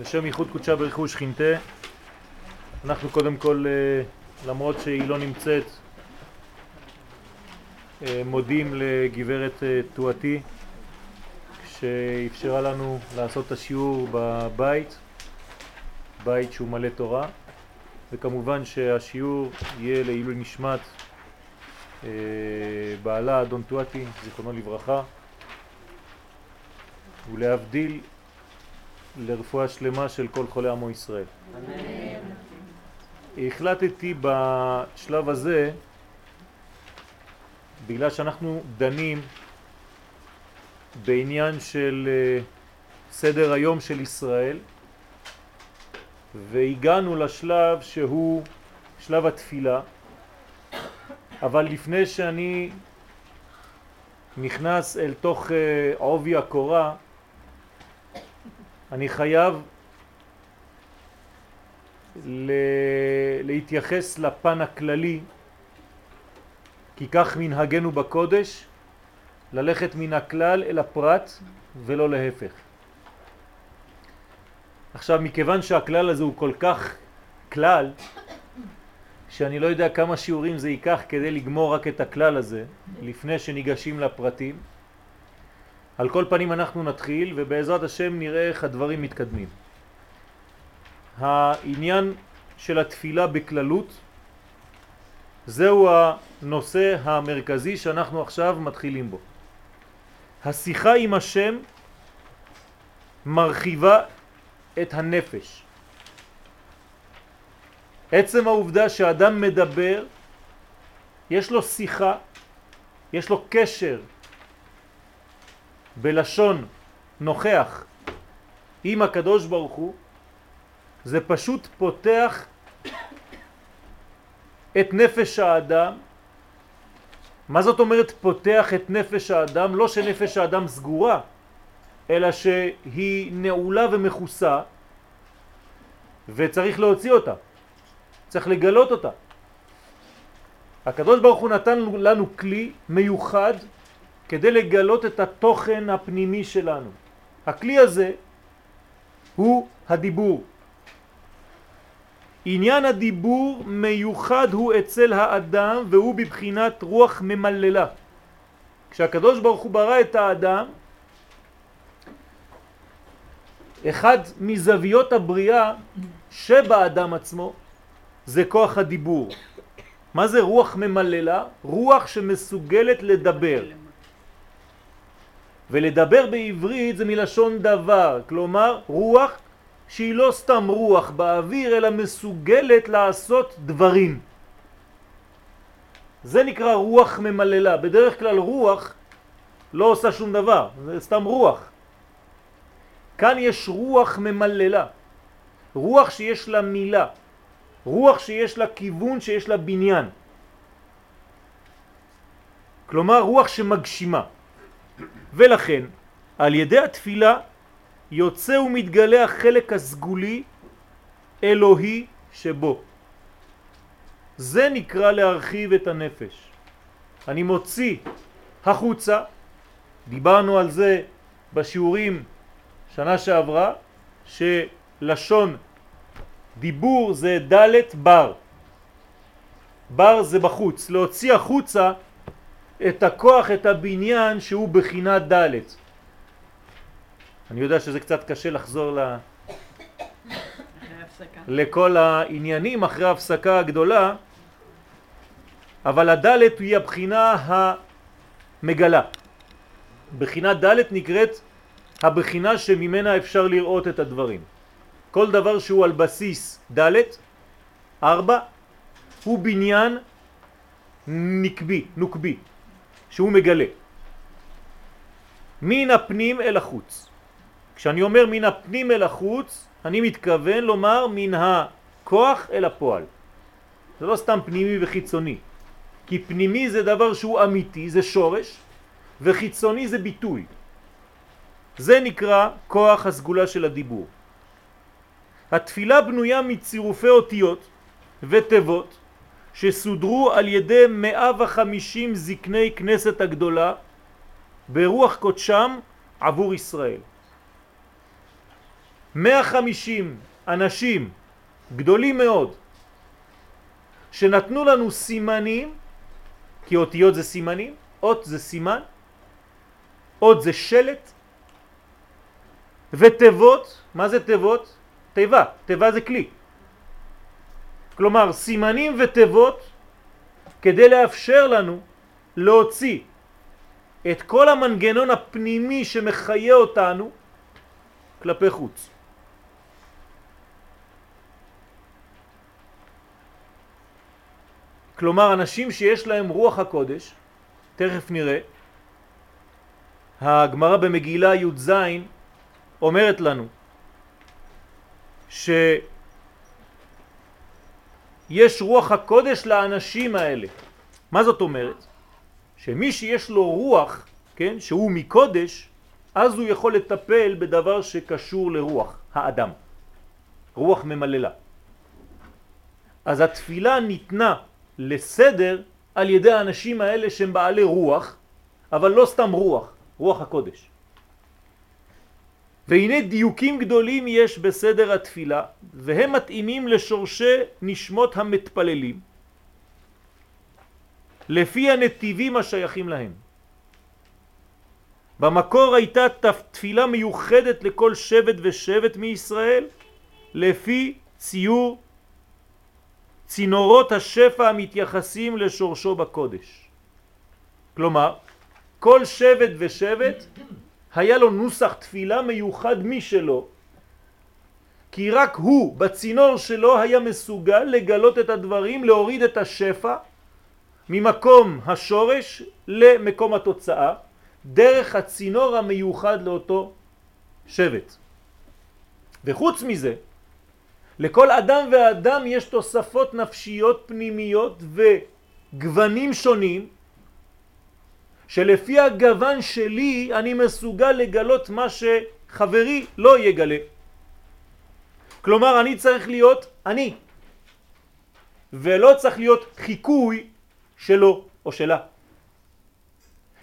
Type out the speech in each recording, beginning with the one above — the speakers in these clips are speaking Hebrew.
לשם ייחוד קודשה ברכו שכינתה אנחנו קודם כל, אה, למרות שהיא לא נמצאת, אה, מודים לגברת אה, תואתי שאפשרה לנו לעשות את השיעור בבית, בית שהוא מלא תורה וכמובן שהשיעור יהיה לעילוי נשמת בעלה אדון תואתי, זיכרונו לברכה ולהבדיל לרפואה שלמה של כל חולי עמו ישראל. אמן. החלטתי בשלב הזה, בגלל שאנחנו דנים בעניין של אה, סדר היום של ישראל, והגענו לשלב שהוא שלב התפילה, אבל לפני שאני נכנס אל תוך אה, עובי הקורה, אני חייב להתייחס לפן הכללי, כי כך מנהגנו בקודש, ללכת מן הכלל אל הפרט ולא להפך. עכשיו, מכיוון שהכלל הזה הוא כל כך כלל, שאני לא יודע כמה שיעורים זה ייקח כדי לגמור רק את הכלל הזה, לפני שניגשים לפרטים, על כל פנים אנחנו נתחיל ובעזרת השם נראה איך הדברים מתקדמים. העניין של התפילה בכללות זהו הנושא המרכזי שאנחנו עכשיו מתחילים בו. השיחה עם השם מרחיבה את הנפש. עצם העובדה שאדם מדבר, יש לו שיחה, יש לו קשר בלשון נוכח עם הקדוש ברוך הוא, זה פשוט פותח את נפש האדם. מה זאת אומרת פותח את נפש האדם? לא שנפש האדם סגורה, אלא שהיא נעולה ומכוסה וצריך להוציא אותה, צריך לגלות אותה. הקדוש ברוך הוא נתן לנו כלי מיוחד כדי לגלות את התוכן הפנימי שלנו. הכלי הזה הוא הדיבור. עניין הדיבור מיוחד הוא אצל האדם והוא בבחינת רוח ממללה. כשהקדוש ברוך הוא ברא את האדם, אחד מזוויות הבריאה שבאדם עצמו זה כוח הדיבור. מה זה רוח ממללה? רוח שמסוגלת לדבר. ולדבר בעברית זה מלשון דבר, כלומר רוח שהיא לא סתם רוח באוויר אלא מסוגלת לעשות דברים. זה נקרא רוח ממללה. בדרך כלל רוח לא עושה שום דבר, זה סתם רוח. כאן יש רוח ממללה, רוח שיש לה מילה, רוח שיש לה כיוון, שיש לה בניין. כלומר רוח שמגשימה. ולכן על ידי התפילה יוצא ומתגלה החלק הסגולי אלוהי שבו. זה נקרא להרחיב את הנפש. אני מוציא החוצה, דיברנו על זה בשיעורים שנה שעברה, שלשון דיבור זה דלת בר. בר זה בחוץ, להוציא החוצה את הכוח, את הבניין שהוא בחינת ד'. אני יודע שזה קצת קשה לחזור ל... לכל העניינים אחרי ההפסקה הגדולה, אבל הדלת היא הבחינה המגלה. בחינה ד' נקראת הבחינה שממנה אפשר לראות את הדברים. כל דבר שהוא על בסיס ד', ארבע, הוא בניין נקבי, נוקבי. שהוא מגלה. מן הפנים אל החוץ. כשאני אומר מן הפנים אל החוץ, אני מתכוון לומר מן הכוח אל הפועל. זה לא סתם פנימי וחיצוני, כי פנימי זה דבר שהוא אמיתי, זה שורש, וחיצוני זה ביטוי. זה נקרא כוח הסגולה של הדיבור. התפילה בנויה מצירופי אותיות ותיבות שסודרו על ידי 150 זקני כנסת הגדולה ברוח קודשם עבור ישראל. 150 אנשים גדולים מאוד שנתנו לנו סימנים, כי אותיות זה סימנים, אות זה סימן, אות זה שלט, ותיבות, מה זה תיבות? תיבה, תיבה זה כלי. כלומר, סימנים ותיבות כדי לאפשר לנו להוציא את כל המנגנון הפנימי שמחיה אותנו כלפי חוץ. כלומר, אנשים שיש להם רוח הקודש, תכף נראה, הגמרא במגילה י"ז אומרת לנו שיש רוח הקודש לאנשים האלה. מה זאת אומרת? שמי שיש לו רוח, כן, שהוא מקודש, אז הוא יכול לטפל בדבר שקשור לרוח האדם, רוח ממללה. אז התפילה ניתנה לסדר על ידי האנשים האלה שהם בעלי רוח, אבל לא סתם רוח, רוח הקודש. והנה דיוקים גדולים יש בסדר התפילה, והם מתאימים לשורשי נשמות המתפללים, לפי הנתיבים השייכים להם. במקור הייתה תפילה מיוחדת לכל שבט ושבט מישראל, לפי ציור צינורות השפע המתייחסים לשורשו בקודש. כלומר, כל שבט ושבט היה לו נוסח תפילה מיוחד משלו, כי רק הוא בצינור שלו היה מסוגל לגלות את הדברים, להוריד את השפע ממקום השורש למקום התוצאה, דרך הצינור המיוחד לאותו שבט. וחוץ מזה, לכל אדם ואדם יש תוספות נפשיות פנימיות וגוונים שונים שלפי הגוון שלי אני מסוגל לגלות מה שחברי לא יגלה. כלומר אני צריך להיות אני ולא צריך להיות חיקוי שלו או שלה.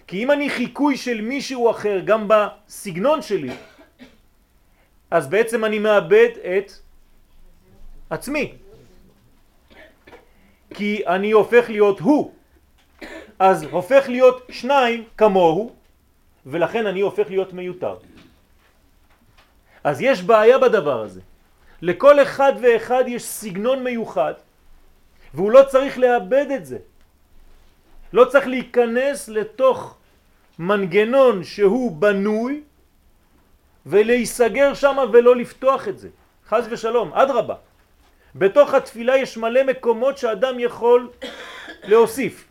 כי אם אני חיקוי של מישהו אחר גם בסגנון שלי אז בעצם אני מאבד את עצמי. כי אני הופך להיות הוא, אז הופך להיות שניים כמוהו, ולכן אני הופך להיות מיותר. אז יש בעיה בדבר הזה. לכל אחד ואחד יש סגנון מיוחד, והוא לא צריך לאבד את זה. לא צריך להיכנס לתוך מנגנון שהוא בנוי ולהיסגר שם ולא לפתוח את זה. חז ושלום, עד רבה. בתוך התפילה יש מלא מקומות שאדם יכול להוסיף.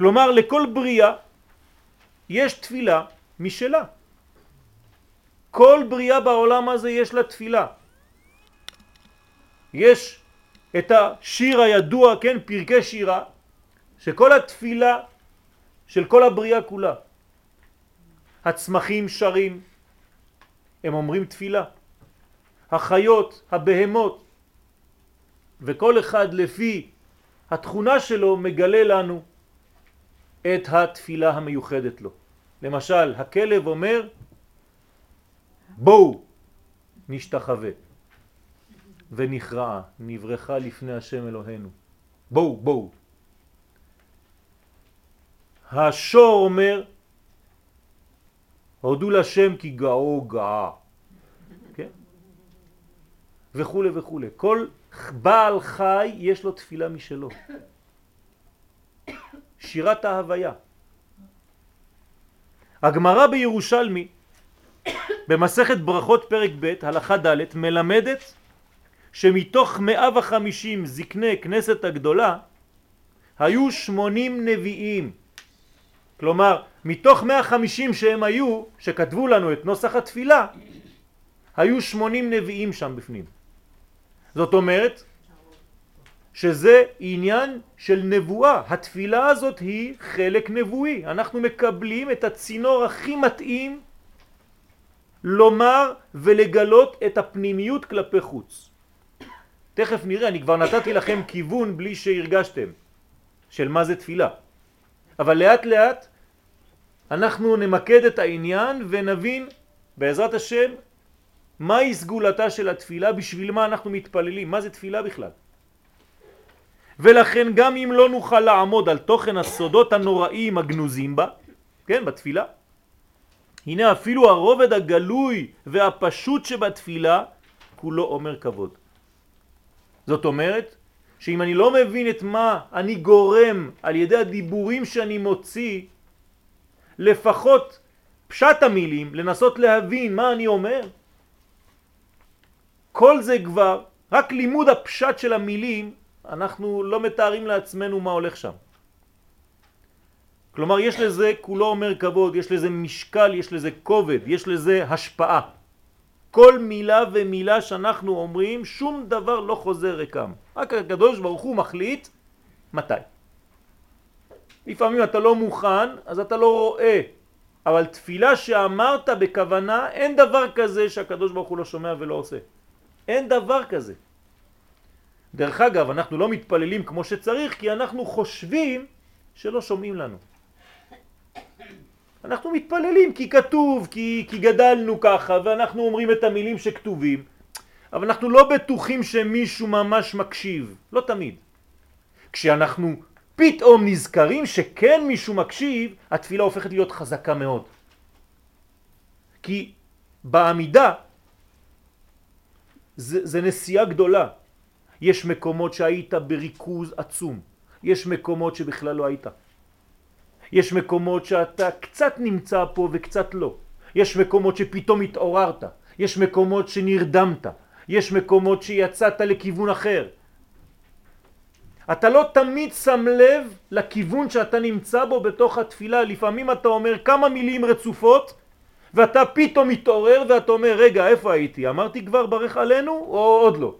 כלומר לכל בריאה יש תפילה משלה. כל בריאה בעולם הזה יש לה תפילה. יש את השיר הידוע, כן, פרקי שירה, שכל התפילה של כל הבריאה כולה. הצמחים שרים, הם אומרים תפילה. החיות, הבהמות, וכל אחד לפי התכונה שלו מגלה לנו את התפילה המיוחדת לו. למשל, הכלב אומר בואו נשתחווה ונכרעה, נברכה לפני השם אלוהינו. בואו, בואו. השור אומר הודו לשם כי גאו גאה. וכו' וכו'. כל בעל חי יש לו תפילה משלו. שירת ההוויה. הגמרא בירושלמי במסכת ברכות פרק ב' הלכה ד' מלמדת שמתוך 150 זקני כנסת הגדולה היו 80 נביאים. כלומר, מתוך 150 שהם היו, שכתבו לנו את נוסח התפילה, היו 80 נביאים שם בפנים. זאת אומרת שזה עניין של נבואה. התפילה הזאת היא חלק נבואי. אנחנו מקבלים את הצינור הכי מתאים לומר ולגלות את הפנימיות כלפי חוץ. תכף נראה, אני כבר נתתי לכם כיוון בלי שהרגשתם של מה זה תפילה. אבל לאט לאט אנחנו נמקד את העניין ונבין בעזרת השם, מהי סגולתה של התפילה? בשביל מה אנחנו מתפללים? מה זה תפילה בכלל? ולכן גם אם לא נוכל לעמוד על תוכן הסודות הנוראים הגנוזים בה, כן, בתפילה, הנה אפילו הרובד הגלוי והפשוט שבתפילה כולו אומר כבוד. זאת אומרת שאם אני לא מבין את מה אני גורם על ידי הדיבורים שאני מוציא, לפחות פשט המילים, לנסות להבין מה אני אומר, כל זה כבר, רק לימוד הפשט של המילים, אנחנו לא מתארים לעצמנו מה הולך שם. כלומר, יש לזה, כולו אומר כבוד, יש לזה משקל, יש לזה כובד, יש לזה השפעה. כל מילה ומילה שאנחנו אומרים, שום דבר לא חוזר רקם. רק הקדוש ברוך הוא מחליט מתי. לפעמים אתה לא מוכן, אז אתה לא רואה. אבל תפילה שאמרת בכוונה, אין דבר כזה שהקדוש ברוך הוא לא שומע ולא עושה. אין דבר כזה. דרך אגב, אנחנו לא מתפללים כמו שצריך, כי אנחנו חושבים שלא שומעים לנו. אנחנו מתפללים כי כתוב, כי, כי גדלנו ככה, ואנחנו אומרים את המילים שכתובים, אבל אנחנו לא בטוחים שמישהו ממש מקשיב, לא תמיד. כשאנחנו פתאום נזכרים שכן מישהו מקשיב, התפילה הופכת להיות חזקה מאוד. כי בעמידה זה, זה נסיעה גדולה. יש מקומות שהיית בריכוז עצום, יש מקומות שבכלל לא היית. יש מקומות שאתה קצת נמצא פה וקצת לא. יש מקומות שפתאום התעוררת. יש מקומות שנרדמת. יש מקומות שיצאת לכיוון אחר. אתה לא תמיד שם לב לכיוון שאתה נמצא בו בתוך התפילה. לפעמים אתה אומר כמה מילים רצופות ואתה פתאום מתעורר ואתה אומר רגע איפה הייתי? אמרתי כבר ברך עלינו או עוד לא?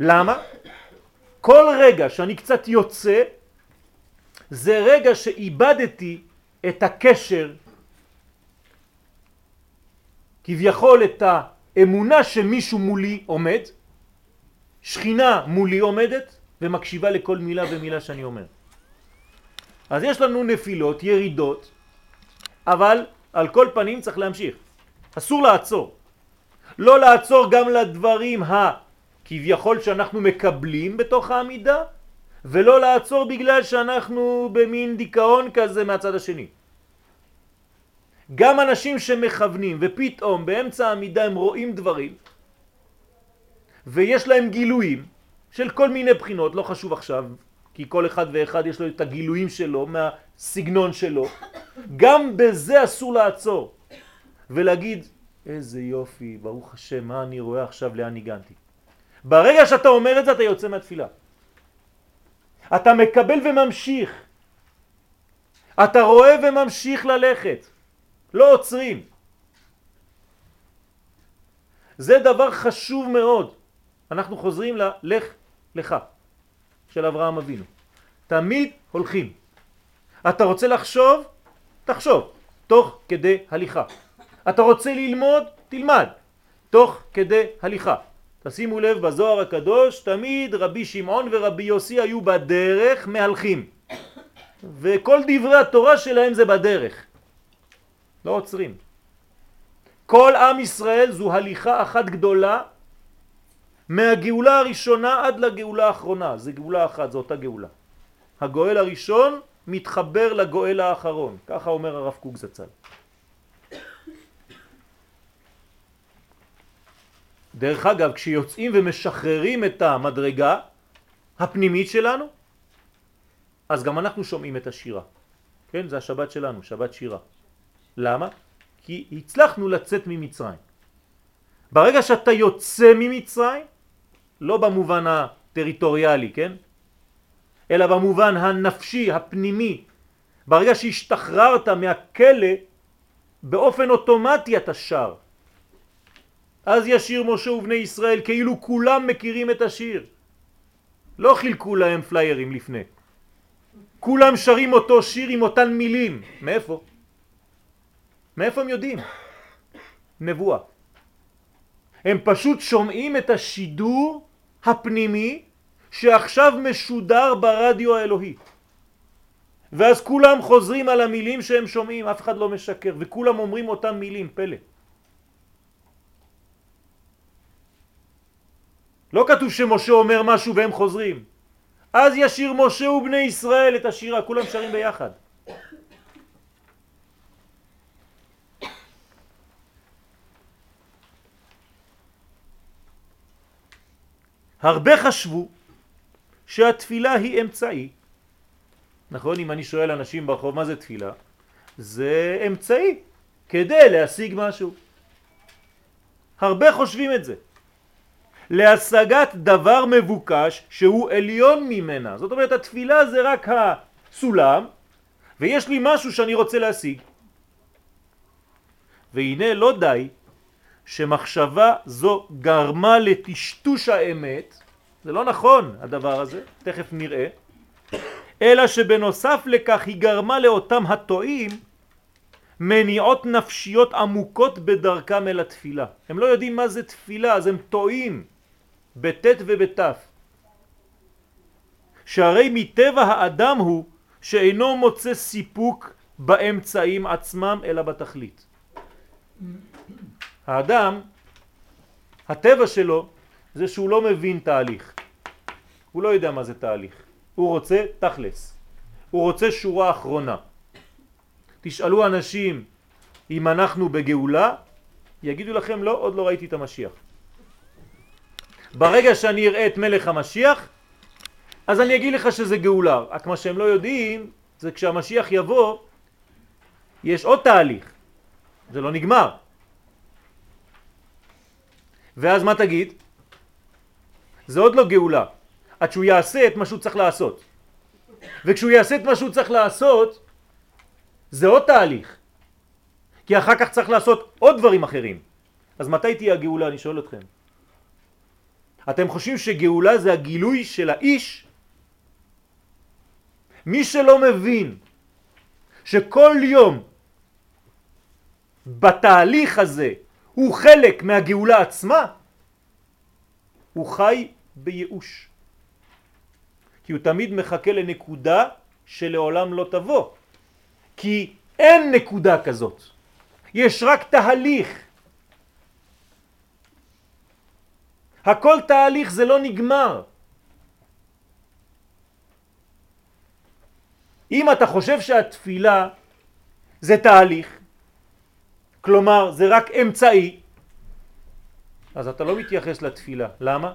למה? כל רגע שאני קצת יוצא, זה רגע שאיבדתי את הקשר, כביכול את האמונה שמישהו מולי עומד, שכינה מולי עומדת ומקשיבה לכל מילה ומילה שאני אומר. אז יש לנו נפילות, ירידות, אבל על כל פנים צריך להמשיך. אסור לעצור. לא לעצור גם לדברים ה... כביכול שאנחנו מקבלים בתוך העמידה, ולא לעצור בגלל שאנחנו במין דיכאון כזה מהצד השני. גם אנשים שמכוונים ופתאום באמצע העמידה הם רואים דברים ויש להם גילויים של כל מיני בחינות, לא חשוב עכשיו, כי כל אחד ואחד יש לו את הגילויים שלו מהסגנון שלו, גם בזה אסור לעצור ולהגיד איזה יופי, ברוך השם, מה אני רואה עכשיו, לאן הגעתי. ברגע שאתה אומר את זה אתה יוצא מהתפילה. אתה מקבל וממשיך. אתה רואה וממשיך ללכת. לא עוצרים. זה דבר חשוב מאוד. אנחנו חוזרים ללך לך של אברהם אבינו. תמיד הולכים. אתה רוצה לחשוב? תחשוב, תוך כדי הליכה. אתה רוצה ללמוד? תלמד, תוך כדי הליכה. תשימו לב בזוהר הקדוש תמיד רבי שמעון ורבי יוסי היו בדרך מהלכים. וכל דברי התורה שלהם זה בדרך. לא עוצרים. כל עם ישראל זו הליכה אחת גדולה מהגאולה הראשונה עד לגאולה האחרונה. זה גאולה אחת, זו אותה גאולה. הגואל הראשון מתחבר לגואל האחרון. ככה אומר הרב קוק זצ"ל דרך אגב, כשיוצאים ומשחררים את המדרגה הפנימית שלנו, אז גם אנחנו שומעים את השירה. כן, זה השבת שלנו, שבת שירה. למה? כי הצלחנו לצאת ממצרים. ברגע שאתה יוצא ממצרים, לא במובן הטריטוריאלי, כן? אלא במובן הנפשי, הפנימי, ברגע שהשתחררת מהכלא, באופן אוטומטי אתה שר. אז ישיר משה ובני ישראל כאילו כולם מכירים את השיר. לא חילקו להם פליירים לפני. כולם שרים אותו שיר עם אותן מילים. מאיפה? מאיפה הם יודעים? נבואה. הם פשוט שומעים את השידור הפנימי שעכשיו משודר ברדיו האלוהי. ואז כולם חוזרים על המילים שהם שומעים, אף אחד לא משקר, וכולם אומרים אותם מילים, פלא. לא כתוב שמשה אומר משהו והם חוזרים. אז ישיר משה ובני ישראל את השירה, כולם שרים ביחד. הרבה חשבו שהתפילה היא אמצעי. נכון? אם אני שואל אנשים ברחוב מה זה תפילה? זה אמצעי כדי להשיג משהו. הרבה חושבים את זה. להשגת דבר מבוקש שהוא עליון ממנה. זאת אומרת התפילה זה רק הסולם ויש לי משהו שאני רוצה להשיג. והנה לא די שמחשבה זו גרמה לטשטוש האמת, זה לא נכון הדבר הזה, תכף נראה, אלא שבנוסף לכך היא גרמה לאותם הטועים מניעות נפשיות עמוקות בדרכם אל התפילה. הם לא יודעים מה זה תפילה, אז הם טועים בט' ובת'. שהרי מטבע האדם הוא שאינו מוצא סיפוק באמצעים עצמם אלא בתכלית. האדם, הטבע שלו זה שהוא לא מבין תהליך. הוא לא יודע מה זה תהליך. הוא רוצה תכלס. הוא רוצה שורה אחרונה. תשאלו אנשים אם אנחנו בגאולה, יגידו לכם לא, עוד לא ראיתי את המשיח. ברגע שאני אראה את מלך המשיח, אז אני אגיד לך שזה גאולה. רק מה שהם לא יודעים, זה כשהמשיח יבוא, יש עוד תהליך. זה לא נגמר. ואז מה תגיד? זה עוד לא גאולה, עד שהוא יעשה את מה שהוא צריך לעשות. וכשהוא יעשה את מה שהוא צריך לעשות, זה עוד תהליך. כי אחר כך צריך לעשות עוד דברים אחרים. אז מתי תהיה הגאולה? אני שואל אתכם. אתם חושבים שגאולה זה הגילוי של האיש? מי שלא מבין שכל יום בתהליך הזה הוא חלק מהגאולה עצמה, הוא חי בייאוש. כי הוא תמיד מחכה לנקודה שלעולם לא תבוא. כי אין נקודה כזאת. יש רק תהליך. הכל תהליך, זה לא נגמר. אם אתה חושב שהתפילה זה תהליך, כלומר זה רק אמצעי, אז אתה לא מתייחס לתפילה. למה?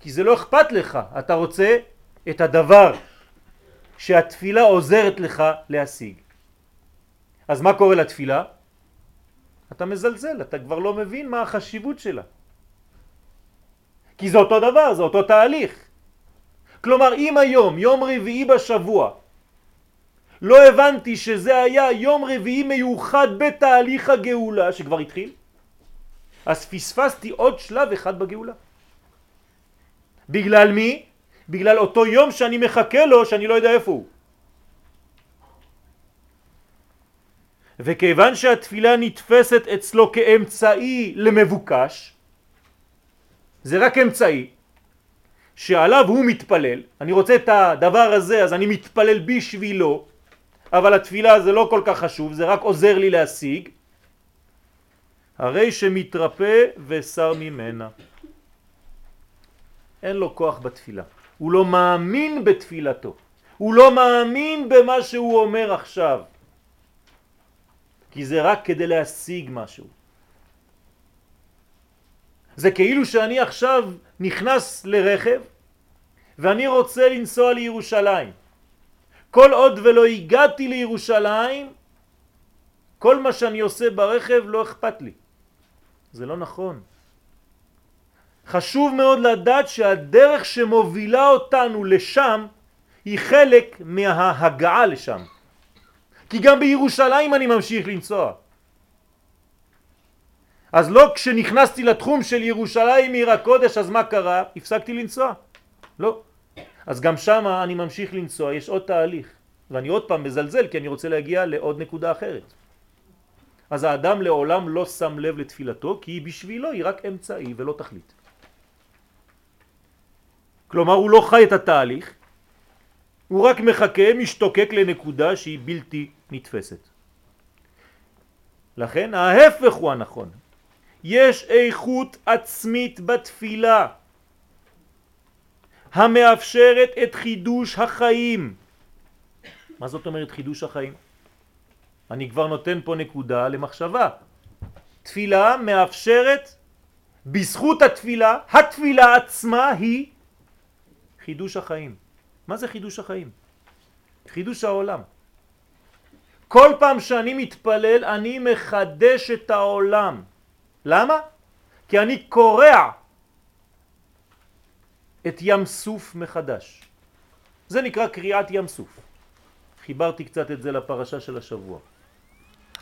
כי זה לא אכפת לך, אתה רוצה את הדבר שהתפילה עוזרת לך להשיג. אז מה קורה לתפילה? אתה מזלזל, אתה כבר לא מבין מה החשיבות שלה. כי זה אותו דבר, זה אותו תהליך. כלומר, אם היום, יום רביעי בשבוע, לא הבנתי שזה היה יום רביעי מיוחד בתהליך הגאולה שכבר התחיל, אז פספסתי עוד שלב אחד בגאולה. בגלל מי? בגלל אותו יום שאני מחכה לו שאני לא יודע איפה הוא. וכיוון שהתפילה נתפסת אצלו כאמצעי למבוקש, זה רק אמצעי. שעליו הוא מתפלל, אני רוצה את הדבר הזה אז אני מתפלל בשבילו, אבל התפילה זה לא כל כך חשוב, זה רק עוזר לי להשיג, הרי שמתרפא ושר ממנה. אין לו כוח בתפילה, הוא לא מאמין בתפילתו, הוא לא מאמין במה שהוא אומר עכשיו, כי זה רק כדי להשיג משהו. זה כאילו שאני עכשיו נכנס לרכב ואני רוצה לנסוע לירושלים. כל עוד ולא הגעתי לירושלים, כל מה שאני עושה ברכב לא אכפת לי. זה לא נכון. חשוב מאוד לדעת שהדרך שמובילה אותנו לשם היא חלק מההגעה לשם. כי גם בירושלים אני ממשיך לנסוע. אז לא כשנכנסתי לתחום של ירושלים עיר הקודש אז מה קרה? הפסקתי לנסוע. לא. אז גם שם אני ממשיך לנסוע, יש עוד תהליך. ואני עוד פעם מזלזל כי אני רוצה להגיע לעוד נקודה אחרת. אז האדם לעולם לא שם לב לתפילתו כי בשבילו היא רק אמצעי ולא תכלית. כלומר הוא לא חי את התהליך הוא רק מחכה, משתוקק לנקודה שהיא בלתי נתפסת. לכן ההפך הוא הנכון. יש איכות עצמית בתפילה המאפשרת את חידוש החיים. מה זאת אומרת חידוש החיים? אני כבר נותן פה נקודה למחשבה. תפילה מאפשרת, בזכות התפילה, התפילה עצמה היא חידוש החיים. מה זה חידוש החיים? חידוש העולם. כל פעם שאני מתפלל אני מחדש את העולם. למה? כי אני קורע את ים סוף מחדש. זה נקרא קריאת ים סוף. חיברתי קצת את זה לפרשה של השבוע.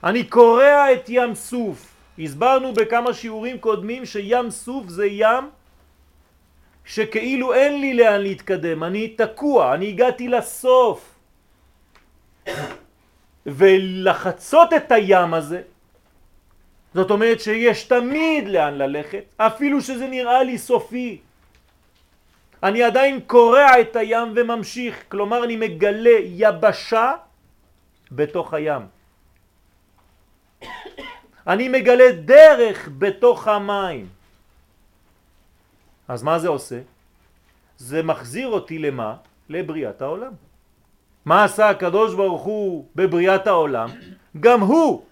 אני קורע את ים סוף. הסברנו בכמה שיעורים קודמים שים סוף זה ים שכאילו אין לי לאן להתקדם, אני תקוע, אני הגעתי לסוף. ולחצות את הים הזה, זאת אומרת שיש תמיד לאן ללכת, אפילו שזה נראה לי סופי. אני עדיין קורע את הים וממשיך, כלומר אני מגלה יבשה בתוך הים. אני מגלה דרך בתוך המים. אז מה זה עושה? זה מחזיר אותי למה? לבריאת העולם. מה עשה הקדוש ברוך הוא בבריאת העולם? גם הוא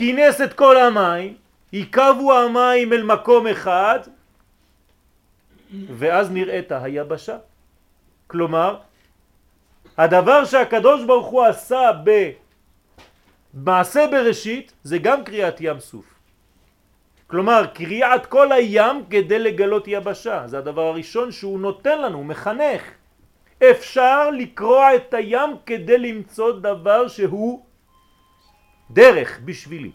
כינס את כל המים, יקבו המים אל מקום אחד, ואז נראית היבשה. כלומר, הדבר שהקדוש ברוך הוא עשה במעשה בראשית זה גם קריאת ים סוף. כלומר, קריאת כל הים כדי לגלות יבשה. זה הדבר הראשון שהוא נותן לנו, הוא מחנך. אפשר לקרוע את הים כדי למצוא דבר שהוא דרך בשבילי.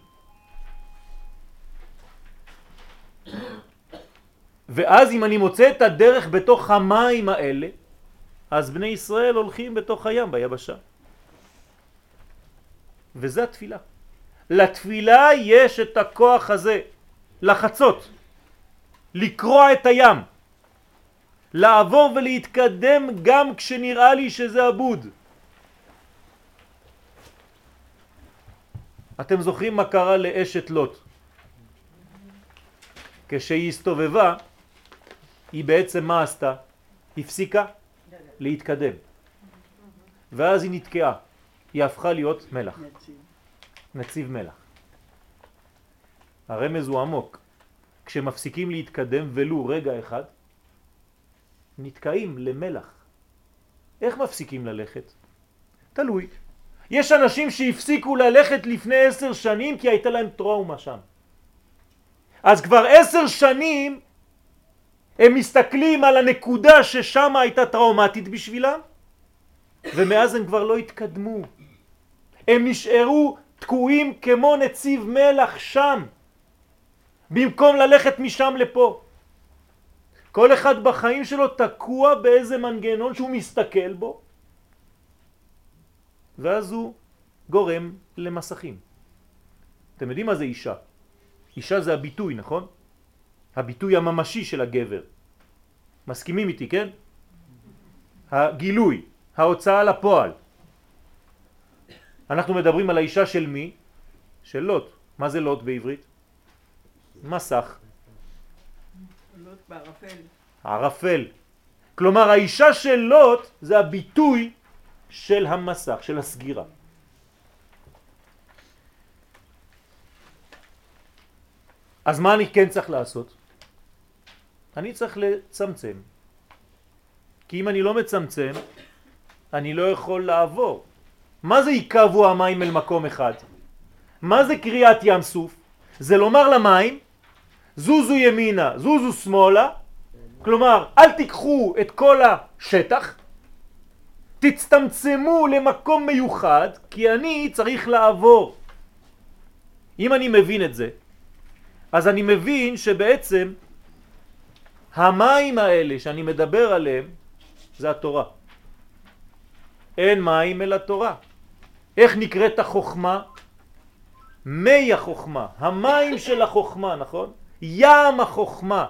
ואז אם אני מוצא את הדרך בתוך המים האלה, אז בני ישראל הולכים בתוך הים, ביבשה. וזה התפילה. לתפילה יש את הכוח הזה, לחצות, לקרוע את הים. לעבור ולהתקדם גם כשנראה לי שזה אבוד. אתם זוכרים מה קרה לאשת לוט? כשהיא הסתובבה, היא בעצם מה עשתה? הפסיקה להתקדם. ואז היא נתקעה. היא הפכה להיות מלח. נציב, נציב מלח. הרמז הוא עמוק. כשמפסיקים להתקדם ולו רגע אחד, נתקעים למלח. איך מפסיקים ללכת? תלוי. יש אנשים שהפסיקו ללכת לפני עשר שנים כי הייתה להם טראומה שם. אז כבר עשר שנים הם מסתכלים על הנקודה ששם הייתה טראומטית בשבילם ומאז הם כבר לא התקדמו. הם נשארו תקועים כמו נציב מלח שם במקום ללכת משם לפה. כל אחד בחיים שלו תקוע באיזה מנגנון שהוא מסתכל בו ואז הוא גורם למסכים. אתם יודעים מה זה אישה? אישה זה הביטוי, נכון? הביטוי הממשי של הגבר. מסכימים איתי, כן? הגילוי, ההוצאה לפועל. אנחנו מדברים על האישה של מי? של לוט. מה זה לוט בעברית? מסך. בערפל. ערפל. כלומר האישה של לוט זה הביטוי של המסך, של הסגירה. אז מה אני כן צריך לעשות? אני צריך לצמצם. כי אם אני לא מצמצם, אני לא יכול לעבור. מה זה יקבו המים אל מקום אחד? מה זה קריאת ים סוף? זה לומר למים, זוזו ימינה, זוזו שמאלה, כלומר אל תיקחו את כל השטח, תצטמצמו למקום מיוחד, כי אני צריך לעבור. אם אני מבין את זה, אז אני מבין שבעצם המים האלה שאני מדבר עליהם זה התורה. אין מים אלא תורה. איך נקראת החוכמה? מי החוכמה, המים של החוכמה, נכון? ים החוכמה.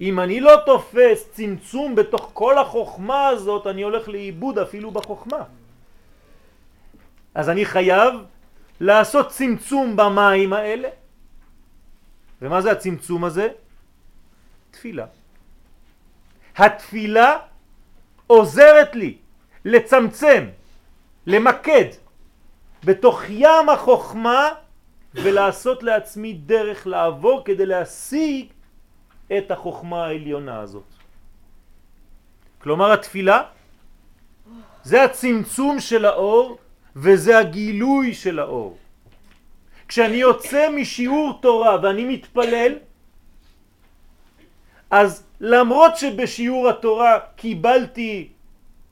אם אני לא תופס צמצום בתוך כל החוכמה הזאת, אני הולך לאיבוד אפילו בחוכמה. אז אני חייב לעשות צמצום במים האלה. ומה זה הצמצום הזה? תפילה. התפילה עוזרת לי לצמצם, למקד בתוך ים החוכמה ולעשות לעצמי דרך לעבור כדי להשיג את החוכמה העליונה הזאת. כלומר התפילה זה הצמצום של האור וזה הגילוי של האור. כשאני יוצא משיעור תורה ואני מתפלל, אז למרות שבשיעור התורה קיבלתי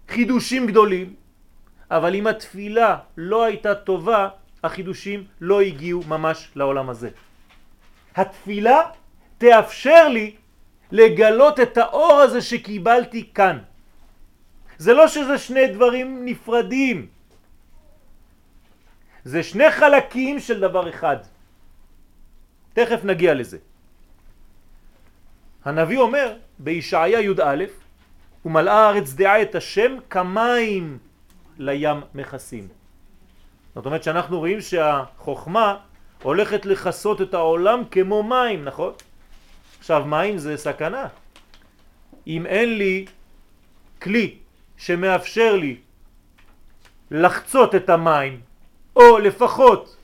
חידושים גדולים, אבל אם התפילה לא הייתה טובה, החידושים לא הגיעו ממש לעולם הזה. התפילה תאפשר לי לגלות את האור הזה שקיבלתי כאן. זה לא שזה שני דברים נפרדים, זה שני חלקים של דבר אחד. תכף נגיע לזה. הנביא אומר בישעיה י"א, ומלאה הארץ דעה את השם כמים לים מכסים. זאת אומרת שאנחנו רואים שהחוכמה הולכת לחסות את העולם כמו מים, נכון? עכשיו מים זה סכנה. אם אין לי כלי שמאפשר לי לחצות את המים, או לפחות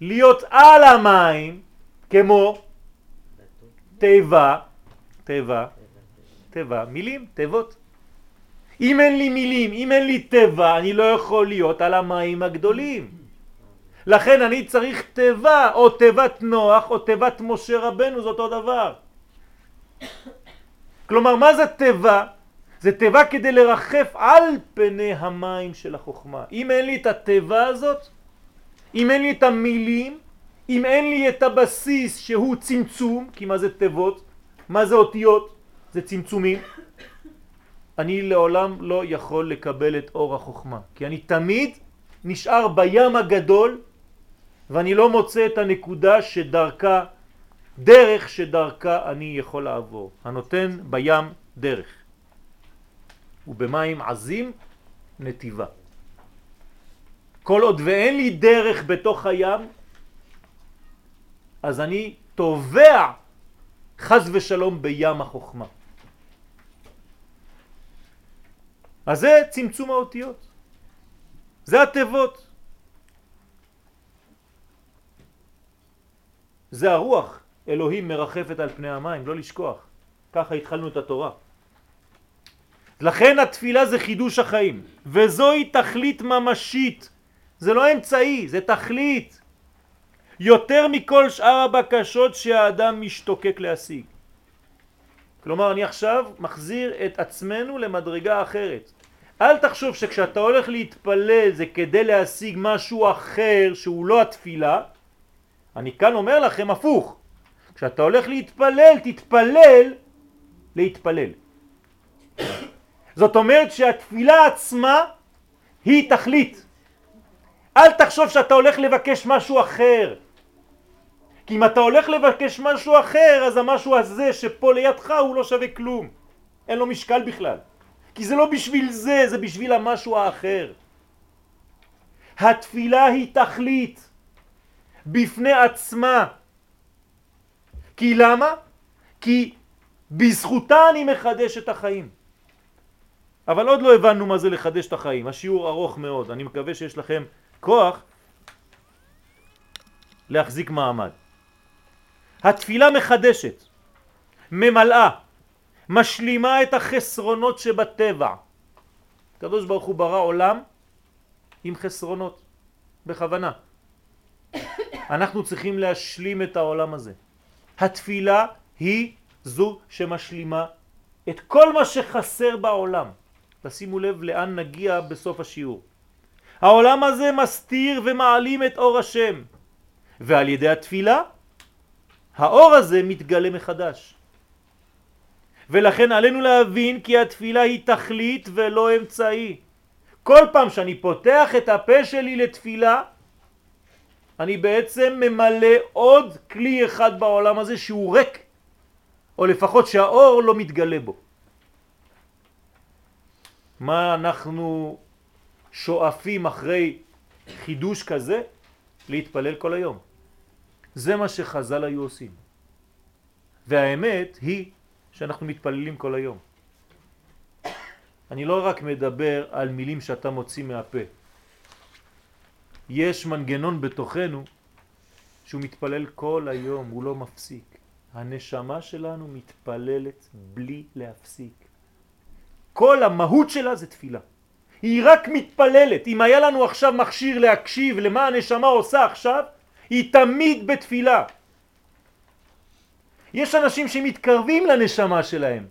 להיות על המים כמו תיבה, תיבה, תיבה, מילים, תיבות. אם אין לי מילים, אם אין לי תיבה, אני לא יכול להיות על המים הגדולים. לכן אני צריך תיבה, או תיבת נוח, או תיבת משה רבנו, זה אותו דבר. כלומר, מה זה תיבה? זה תיבה כדי לרחף על פני המים של החוכמה. אם אין לי את התיבה הזאת, אם אין לי את המילים, אם אין לי את הבסיס שהוא צמצום, כי מה זה תיבות? מה זה אותיות? זה צמצומים. אני לעולם לא יכול לקבל את אור החוכמה, כי אני תמיד נשאר בים הגדול ואני לא מוצא את הנקודה שדרכה, דרך שדרכה אני יכול לעבור, הנותן בים דרך. ובמים עזים נתיבה. כל עוד ואין לי דרך בתוך הים, אז אני תובע חז ושלום בים החוכמה. אז זה צמצום האותיות. זה התיבות. זה הרוח, אלוהים מרחפת על פני המים, לא לשכוח. ככה התחלנו את התורה. לכן התפילה זה חידוש החיים, וזוהי תכלית ממשית. זה לא אמצעי, זה תכלית. יותר מכל שאר הבקשות שהאדם משתוקק להשיג. כלומר, אני עכשיו מחזיר את עצמנו למדרגה אחרת. אל תחשוב שכשאתה הולך להתפלל זה כדי להשיג משהו אחר שהוא לא התפילה. אני כאן אומר לכם הפוך. כשאתה הולך להתפלל, תתפלל להתפלל. זאת אומרת שהתפילה עצמה היא תכלית. אל תחשוב שאתה הולך לבקש משהו אחר. כי אם אתה הולך לבקש משהו אחר, אז המשהו הזה שפה לידך הוא לא שווה כלום. אין לו משקל בכלל. כי זה לא בשביל זה, זה בשביל המשהו האחר. התפילה היא תכלית בפני עצמה. כי למה? כי בזכותה אני מחדש את החיים. אבל עוד לא הבנו מה זה לחדש את החיים. השיעור ארוך מאוד, אני מקווה שיש לכם כוח להחזיק מעמד. התפילה מחדשת, ממלאה, משלימה את החסרונות שבטבע. הקדוש ברוך הוא ברא עולם עם חסרונות, בכוונה. אנחנו צריכים להשלים את העולם הזה. התפילה היא זו שמשלימה את כל מה שחסר בעולם. תשימו לב לאן נגיע בסוף השיעור. העולם הזה מסתיר ומעלים את אור השם, ועל ידי התפילה האור הזה מתגלה מחדש. ולכן עלינו להבין כי התפילה היא תכלית ולא אמצעי. כל פעם שאני פותח את הפה שלי לתפילה, אני בעצם ממלא עוד כלי אחד בעולם הזה שהוא ריק או לפחות שהאור לא מתגלה בו. מה אנחנו שואפים אחרי חידוש כזה? להתפלל כל היום. זה מה שחז"ל היו עושים. והאמת היא שאנחנו מתפללים כל היום. אני לא רק מדבר על מילים שאתה מוציא מהפה. יש מנגנון בתוכנו שהוא מתפלל כל היום, הוא לא מפסיק. הנשמה שלנו מתפללת בלי להפסיק. כל המהות שלה זה תפילה. היא רק מתפללת. אם היה לנו עכשיו מכשיר להקשיב למה הנשמה עושה עכשיו, היא תמיד בתפילה. יש אנשים שמתקרבים לנשמה שלהם,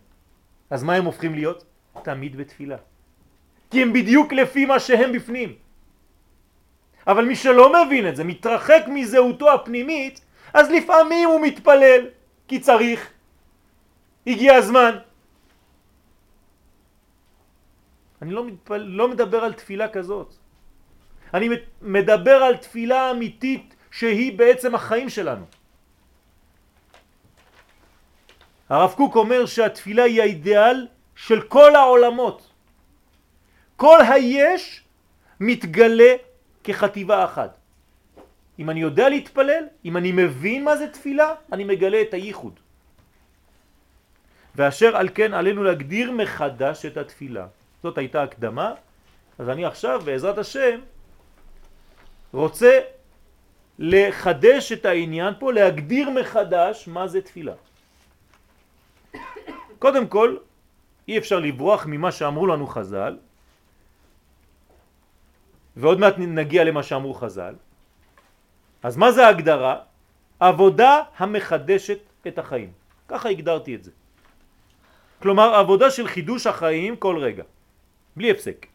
אז מה הם הופכים להיות? תמיד בתפילה. כי הם בדיוק לפי מה שהם בפנים. אבל מי שלא מבין את זה, מתרחק מזהותו הפנימית, אז לפעמים הוא מתפלל, כי צריך. הגיע הזמן. אני לא, מתפל... לא מדבר על תפילה כזאת. אני מדבר על תפילה אמיתית שהיא בעצם החיים שלנו. הרב קוק אומר שהתפילה היא האידיאל של כל העולמות. כל היש מתגלה כחטיבה אחת. אם אני יודע להתפלל, אם אני מבין מה זה תפילה, אני מגלה את הייחוד. ואשר על כן עלינו להגדיר מחדש את התפילה. זאת הייתה הקדמה, אז אני עכשיו בעזרת השם רוצה לחדש את העניין פה, להגדיר מחדש מה זה תפילה. קודם כל, אי אפשר לברוח ממה שאמרו לנו חז"ל, ועוד מעט נגיע למה שאמרו חז"ל. אז מה זה ההגדרה? עבודה המחדשת את החיים. ככה הגדרתי את זה. כלומר עבודה של חידוש החיים כל רגע, בלי הפסק.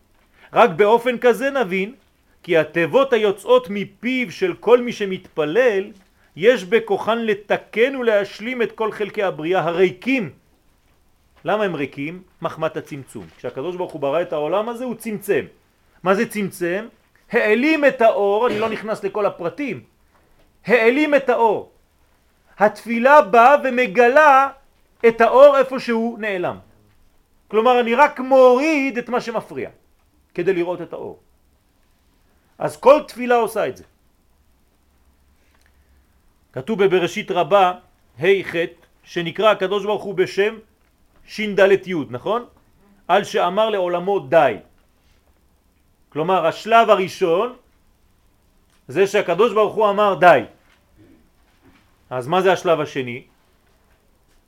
רק באופן כזה נבין כי התיבות היוצאות מפיו של כל מי שמתפלל יש בכוחן לתקן ולהשלים את כל חלקי הבריאה הריקים. למה הם ריקים? מחמת הצמצום. כשהקדוש ברוך הוא ברא את העולם הזה הוא צמצם. מה זה צמצם? העלים את האור, אני לא נכנס לכל הפרטים, העלים את האור. התפילה באה ומגלה את האור איפה שהוא נעלם. כלומר אני רק מוריד את מה שמפריע כדי לראות את האור. אז כל תפילה עושה את זה. כתוב בבראשית רבה, ה' ח', שנקרא הקדוש ברוך הוא בשם ש"ד י', נכון? על שאמר לעולמו די. כלומר השלב הראשון זה שהקדוש ברוך הוא אמר די. אז מה זה השלב השני?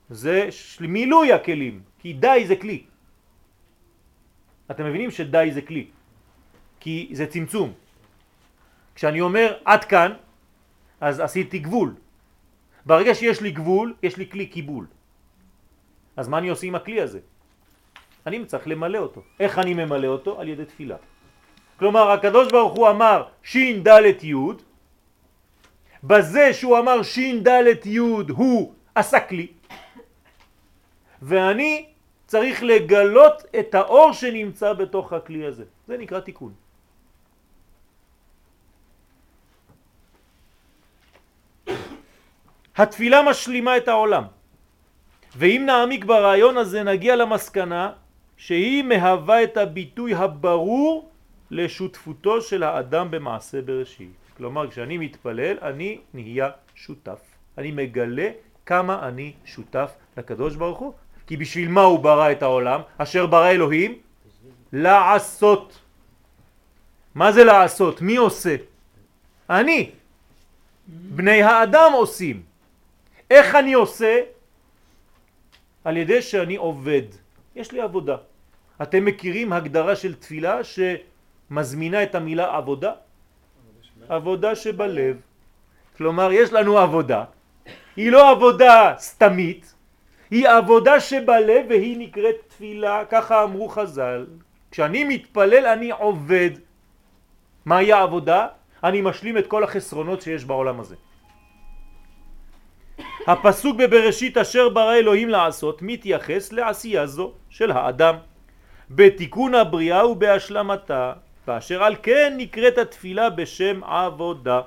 זה מילוי הכלים, כי די זה כלי. אתם מבינים שדי זה כלי, כי זה צמצום. כשאני אומר עד כאן, אז עשיתי גבול. ברגע שיש לי גבול, יש לי כלי קיבול. אז מה אני עושה עם הכלי הזה? אני צריך למלא אותו. איך אני ממלא אותו? על ידי תפילה. כלומר הקדוש ברוך הוא אמר שין דלת יוד, בזה שהוא אמר שין דלת יוד הוא עסק לי, ואני צריך לגלות את האור שנמצא בתוך הכלי הזה. זה נקרא תיקון. התפילה משלימה את העולם. ואם נעמיק ברעיון הזה נגיע למסקנה שהיא מהווה את הביטוי הברור לשותפותו של האדם במעשה בראשית. כלומר, כשאני מתפלל, אני נהיה שותף. אני מגלה כמה אני שותף לקדוש ברוך הוא. כי בשביל מה הוא ברא את העולם? אשר ברא אלוהים? לעשות. מה זה לעשות? מי עושה? אני. בני האדם עושים. איך אני עושה? על ידי שאני עובד. יש לי עבודה. אתם מכירים הגדרה של תפילה ש... מזמינה את המילה עבודה? עבודה שבלב. כלומר, יש לנו עבודה. היא לא עבודה סתמית, היא עבודה שבלב והיא נקראת תפילה, ככה אמרו חז"ל. כשאני מתפלל אני עובד. מהי העבודה? אני משלים את כל החסרונות שיש בעולם הזה. הפסוק בבראשית אשר ברא אלוהים לעשות מתייחס לעשייה זו של האדם בתיקון הבריאה ובהשלמתה ואשר על כן נקראת התפילה בשם עבודה.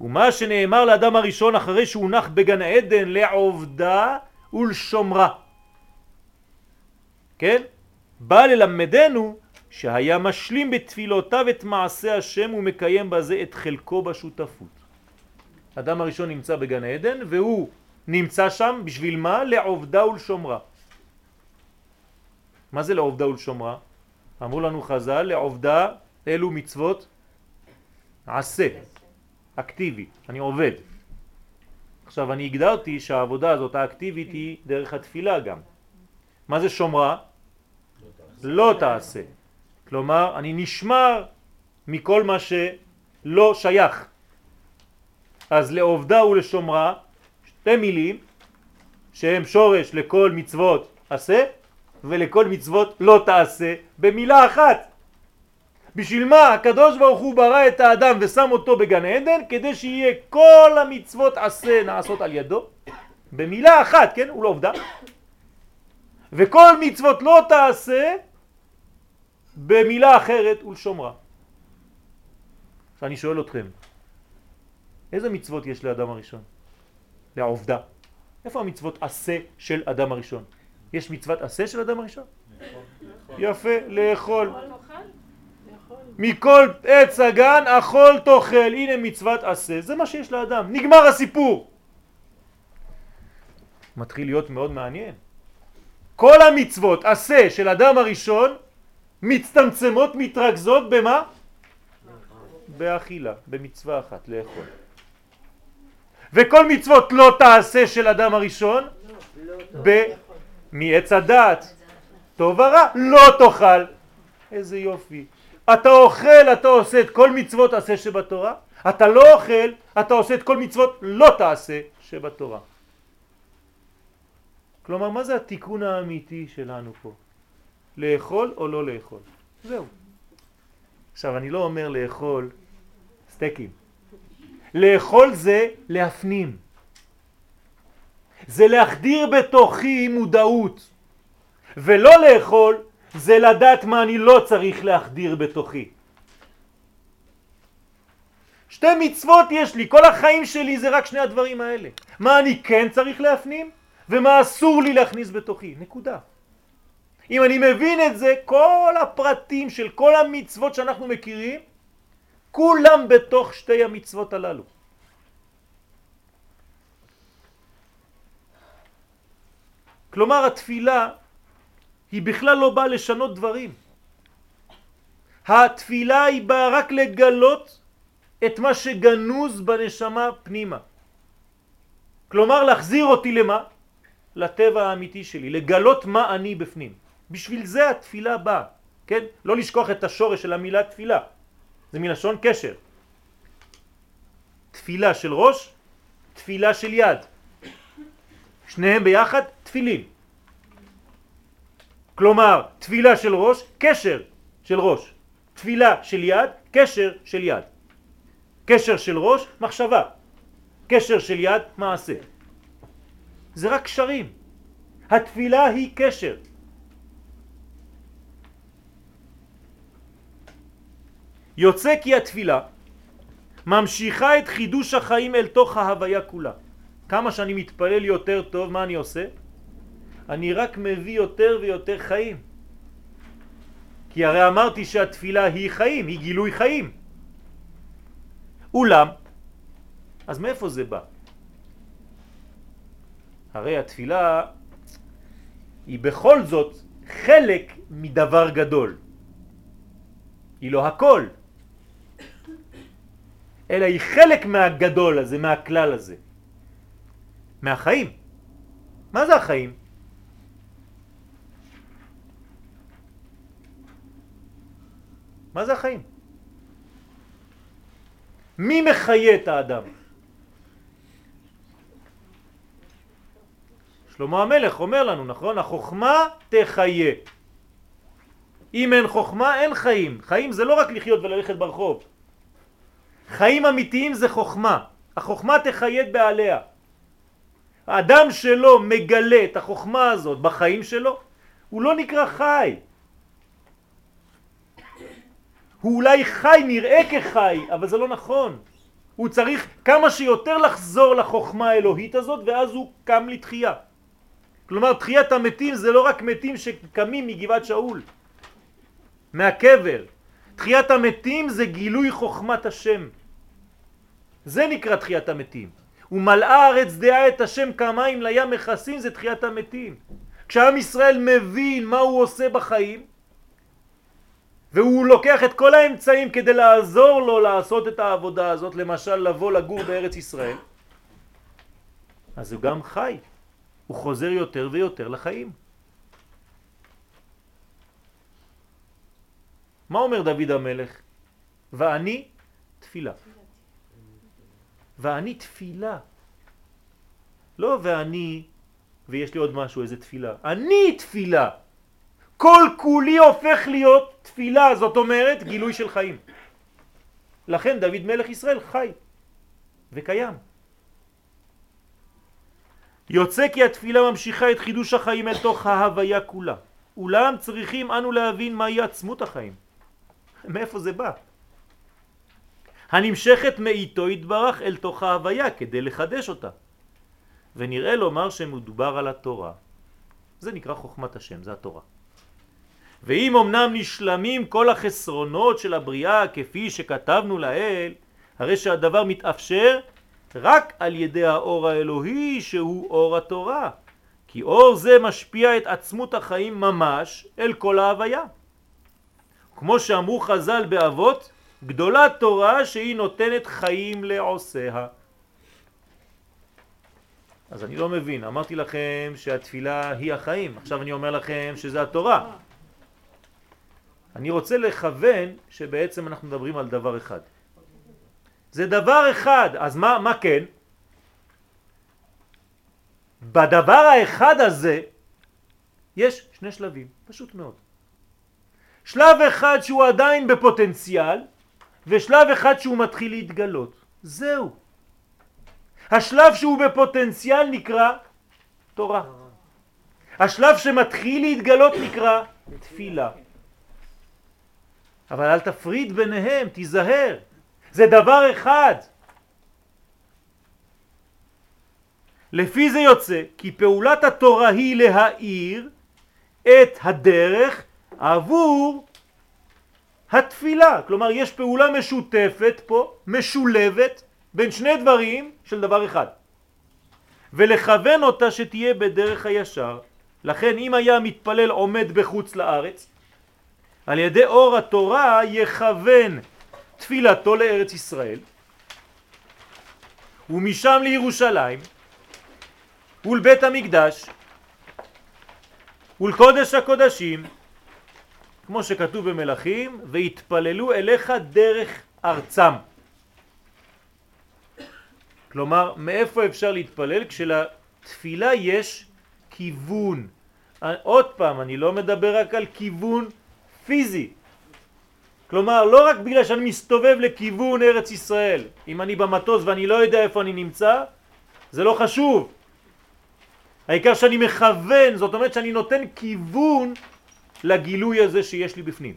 ומה שנאמר לאדם הראשון אחרי שהוא נח בגן עדן לעובדה ולשומרה. כן? בא ללמדנו שהיה משלים בתפילותיו את מעשה השם ומקיים בזה את חלקו בשותפות. אדם הראשון נמצא בגן עדן והוא נמצא שם בשביל מה? לעובדה ולשומרה. מה זה לעובדה ולשומרה? אמרו לנו חז"ל, לעובדה אלו מצוות עשה, אקטיבי, אני עובד. עכשיו אני הגדרתי שהעבודה הזאת האקטיבית היא דרך התפילה גם. מה זה שומרה? לא תעשה. כלומר, אני נשמר מכל מה שלא שייך. אז לעובדה ולשומרה, שתי מילים שהם שורש לכל מצוות עשה ולכל מצוות לא תעשה במילה אחת. בשביל מה הקדוש ברוך הוא ברא את האדם ושם אותו בגן עדן? כדי שיהיה כל המצוות עשה נעשות על ידו במילה אחת, כן? הוא לא עובדה. וכל מצוות לא תעשה במילה אחרת ולשומרה. עכשיו אני שואל אתכם, איזה מצוות יש לאדם הראשון? לעובדה. איפה המצוות עשה של אדם הראשון? יש מצוות עשה של אדם הראשון? יפה, לאכול. מכל עץ הגן אכול תאכל, הנה מצוות עשה, זה מה שיש לאדם, נגמר הסיפור. מתחיל להיות מאוד מעניין. כל המצוות עשה של אדם הראשון מצטמצמות, מתרכזות במה? באכילה, במצווה אחת, לאכול. וכל מצוות לא תעשה של אדם הראשון ב... מעץ הדעת, טוב ורע, לא תאכל. איזה יופי. אתה אוכל, אתה עושה את כל מצוות עשה שבתורה, אתה לא אוכל, אתה עושה את כל מצוות לא תעשה שבתורה. כלומר, מה זה התיקון האמיתי שלנו פה? לאכול או לא לאכול? זהו. עכשיו, אני לא אומר לאכול סטייקים. לאכול זה להפנים. זה להחדיר בתוכי מודעות. ולא לאכול זה לדעת מה אני לא צריך להחדיר בתוכי. שתי מצוות יש לי, כל החיים שלי זה רק שני הדברים האלה. מה אני כן צריך להפנים ומה אסור לי להכניס בתוכי, נקודה. אם אני מבין את זה, כל הפרטים של כל המצוות שאנחנו מכירים, כולם בתוך שתי המצוות הללו. כלומר התפילה היא בכלל לא באה לשנות דברים. התפילה היא באה רק לגלות את מה שגנוז בנשמה פנימה. כלומר להחזיר אותי למה? לטבע האמיתי שלי, לגלות מה אני בפנים. בשביל זה התפילה באה, כן? לא לשכוח את השורש של המילה תפילה, זה מלשון קשר. תפילה של ראש, תפילה של יד. שניהם ביחד תפילים. כלומר, תפילה של ראש, קשר של ראש. תפילה של יד, קשר של יד. קשר של ראש, מחשבה. קשר של יד, מעשה. זה רק קשרים. התפילה היא קשר. יוצא כי התפילה ממשיכה את חידוש החיים אל תוך ההוויה כולה. כמה שאני מתפלל יותר טוב, מה אני עושה? אני רק מביא יותר ויותר חיים. כי הרי אמרתי שהתפילה היא חיים, היא גילוי חיים. אולם, אז מאיפה זה בא? הרי התפילה היא בכל זאת חלק מדבר גדול. היא לא הכל, אלא היא חלק מהגדול הזה, מהכלל הזה. מהחיים. מה זה החיים? מה זה החיים? מי מחיה את האדם? שלמה המלך אומר לנו, נכון? החוכמה תחיה. אם אין חוכמה אין חיים. חיים זה לא רק לחיות וללכת ברחוב. חיים אמיתיים זה חוכמה. החוכמה תחיה את בעליה. האדם שלו מגלה את החוכמה הזאת בחיים שלו, הוא לא נקרא חי. הוא אולי חי, נראה כחי, אבל זה לא נכון. הוא צריך כמה שיותר לחזור לחוכמה האלוהית הזאת ואז הוא קם לתחייה. כלומר תחיית המתים זה לא רק מתים שקמים מגבעת שאול, מהקבר. תחיית המתים זה גילוי חוכמת השם. זה נקרא תחיית המתים. ומלאה הארץ דעה את השם כמים לים מכסים זה תחיית המתים. כשעם ישראל מבין מה הוא עושה בחיים והוא לוקח את כל האמצעים כדי לעזור לו לעשות את העבודה הזאת, למשל לבוא לגור בארץ ישראל, אז הוא גם חי, הוא חוזר יותר ויותר לחיים. מה אומר דוד המלך? ואני תפילה. ואני תפילה. לא ואני, ויש לי עוד משהו, איזה תפילה. אני תפילה. כל כולי הופך להיות תפילה, זאת אומרת גילוי של חיים. לכן דוד מלך ישראל חי וקיים. יוצא כי התפילה ממשיכה את חידוש החיים אל תוך ההוויה כולה. אולם צריכים אנו להבין מהי עצמות החיים. מאיפה זה בא? הנמשכת מאיתו יתברך אל תוך ההוויה כדי לחדש אותה. ונראה לומר שמדובר על התורה. זה נקרא חוכמת השם, זה התורה. ואם אמנם נשלמים כל החסרונות של הבריאה כפי שכתבנו לאל, הרי שהדבר מתאפשר רק על ידי האור האלוהי שהוא אור התורה. כי אור זה משפיע את עצמות החיים ממש אל כל ההוויה. כמו שאמרו חז"ל באבות, גדולה תורה שהיא נותנת חיים לעושיה. אז אני לא מבין, אמרתי לכם שהתפילה היא החיים, עכשיו אני אומר לכם שזה התורה. אני רוצה לכוון שבעצם אנחנו מדברים על דבר אחד. זה דבר אחד, אז מה, מה כן? בדבר האחד הזה יש שני שלבים, פשוט מאוד. שלב אחד שהוא עדיין בפוטנציאל, ושלב אחד שהוא מתחיל להתגלות. זהו. השלב שהוא בפוטנציאל נקרא תורה. השלב שמתחיל להתגלות נקרא תפילה. אבל אל תפריד ביניהם, תיזהר. זה דבר אחד. לפי זה יוצא כי פעולת התורה היא להאיר את הדרך עבור התפילה. כלומר, יש פעולה משותפת פה, משולבת, בין שני דברים של דבר אחד. ולכוון אותה שתהיה בדרך הישר. לכן אם היה מתפלל עומד בחוץ לארץ, על ידי אור התורה יכוון תפילתו לארץ ישראל ומשם לירושלים ולבית המקדש ולקודש הקודשים כמו שכתוב במלכים והתפללו אליך דרך ארצם כלומר מאיפה אפשר להתפלל? כשלתפילה יש כיוון עוד פעם אני לא מדבר רק על כיוון פיזי. כלומר, לא רק בגלל שאני מסתובב לכיוון ארץ ישראל, אם אני במטוס ואני לא יודע איפה אני נמצא, זה לא חשוב. העיקר שאני מכוון, זאת אומרת שאני נותן כיוון לגילוי הזה שיש לי בפנים.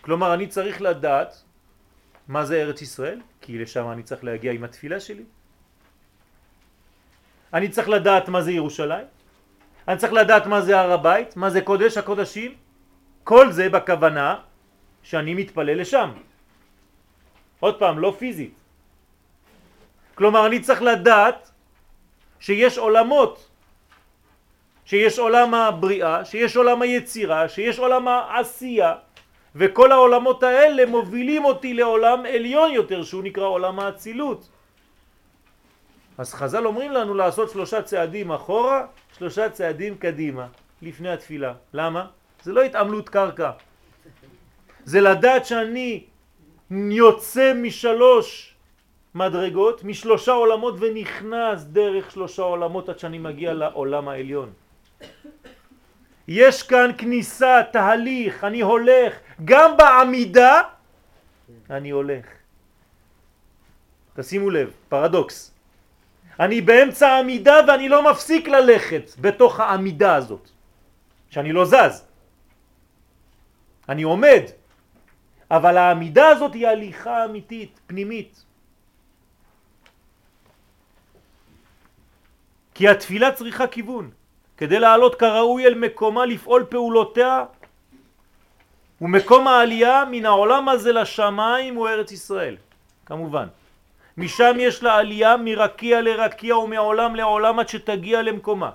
כלומר, אני צריך לדעת מה זה ארץ ישראל, כי לשם אני צריך להגיע עם התפילה שלי. אני צריך לדעת מה זה ירושלים, אני צריך לדעת מה זה הר הבית, מה זה קודש הקודשים, כל זה בכוונה שאני מתפלל לשם. עוד פעם, לא פיזית. כלומר, אני צריך לדעת שיש עולמות, שיש עולם הבריאה, שיש עולם היצירה, שיש עולם העשייה, וכל העולמות האלה מובילים אותי לעולם עליון יותר, שהוא נקרא עולם האצילות. אז חז"ל אומרים לנו לעשות שלושה צעדים אחורה, שלושה צעדים קדימה, לפני התפילה. למה? זה לא התעמלות קרקע. זה לדעת שאני יוצא משלוש מדרגות, משלושה עולמות ונכנס דרך שלושה עולמות עד שאני מגיע לעולם העליון. יש כאן כניסה, תהליך, אני הולך, גם בעמידה אני הולך. תשימו לב, פרדוקס. אני באמצע העמידה ואני לא מפסיק ללכת בתוך העמידה הזאת, שאני לא זז. אני עומד, אבל העמידה הזאת היא הליכה אמיתית, פנימית. כי התפילה צריכה כיוון. כדי לעלות כראוי אל מקומה לפעול פעולותיה ומקום העלייה מן העולם הזה לשמיים הוא ארץ ישראל, כמובן. משם יש לה עלייה מרקיע לרקיע ומעולם לעולם עד שתגיע למקומה.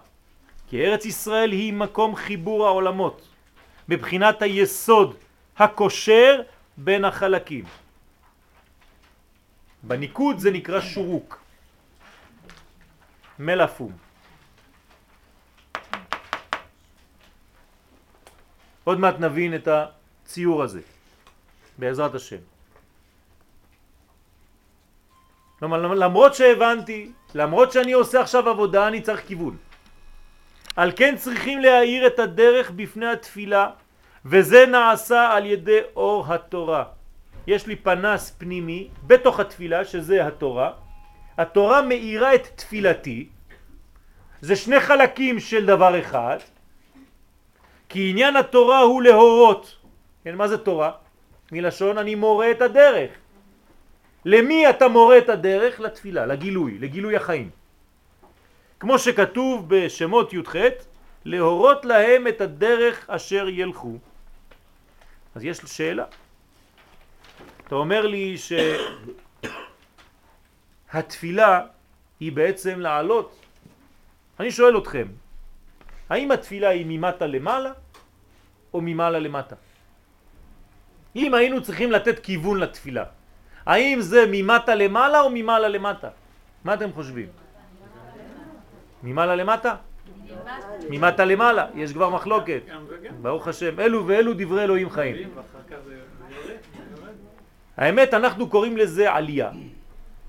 כי ארץ ישראל היא מקום חיבור העולמות, מבחינת היסוד הקושר בין החלקים. בניקוד זה נקרא שורוק, מלאפום. עוד מעט נבין את הציור הזה, בעזרת השם. למרות שהבנתי, למרות שאני עושה עכשיו עבודה, אני צריך כיוון. על כן צריכים להאיר את הדרך בפני התפילה, וזה נעשה על ידי אור התורה. יש לי פנס פנימי בתוך התפילה, שזה התורה. התורה מאירה את תפילתי. זה שני חלקים של דבר אחד, כי עניין התורה הוא להורות. כן, מה זה תורה? מלשון אני מורה את הדרך. למי אתה מורה את הדרך? לתפילה, לגילוי, לגילוי החיים. כמו שכתוב בשמות י"ח, להורות להם את הדרך אשר ילכו. אז יש שאלה. אתה אומר לי שהתפילה היא בעצם לעלות. אני שואל אתכם, האם התפילה היא ממטה למעלה או ממעלה למטה? אם היינו צריכים לתת כיוון לתפילה, האם זה ממטה למעלה או ממעלה למטה? מה אתם חושבים? ממעלה למטה? ממטה למעלה, יש כבר מחלוקת. ברוך השם, אלו ואלו דברי אלוהים חיים. האמת, אנחנו קוראים לזה עלייה,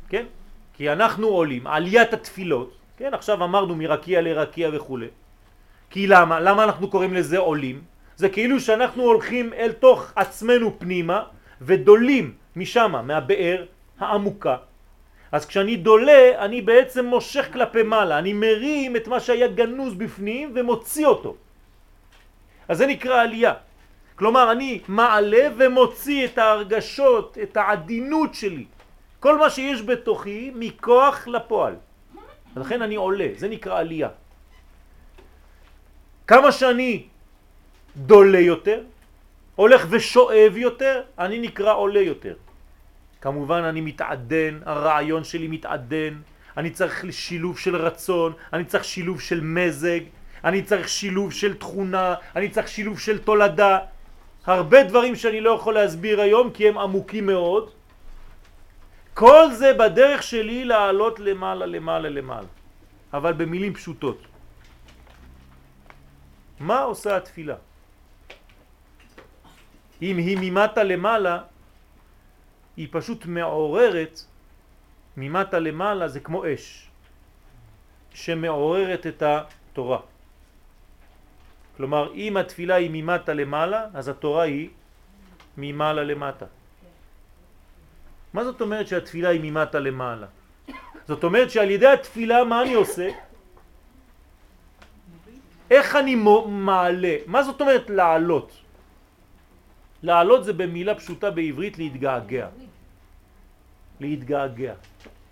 כן? כי אנחנו עולים, עליית התפילות, כן? עכשיו אמרנו מרקיע לרקיע וכו'. כי למה? למה אנחנו קוראים לזה עולים? זה כאילו שאנחנו הולכים אל תוך עצמנו פנימה ודולים משם, מהבאר העמוקה. אז כשאני דולה, אני בעצם מושך כלפי מעלה, אני מרים את מה שהיה גנוז בפנים ומוציא אותו. אז זה נקרא עלייה. כלומר, אני מעלה ומוציא את ההרגשות, את העדינות שלי. כל מה שיש בתוכי מכוח לפועל. לכן אני עולה, זה נקרא עלייה. כמה שאני דולה יותר, הולך ושואב יותר, אני נקרא עולה יותר. כמובן אני מתעדן, הרעיון שלי מתעדן, אני צריך שילוב של רצון, אני צריך שילוב של מזג, אני צריך שילוב של תכונה, אני צריך שילוב של תולדה. הרבה דברים שאני לא יכול להסביר היום כי הם עמוקים מאוד. כל זה בדרך שלי לעלות למעלה, למעלה, למעלה. אבל במילים פשוטות. מה עושה התפילה? אם היא ממטה למעלה, היא פשוט מעוררת, ממטה למעלה זה כמו אש, שמעוררת את התורה. כלומר, אם התפילה היא ממטה למעלה, אז התורה היא ממעלה למטה. מה זאת אומרת שהתפילה היא ממטה למעלה? זאת אומרת שעל ידי התפילה מה אני עושה? איך אני מעלה? מה זאת אומרת לעלות? לעלות זה במילה פשוטה בעברית להתגעגע. להתגעגע.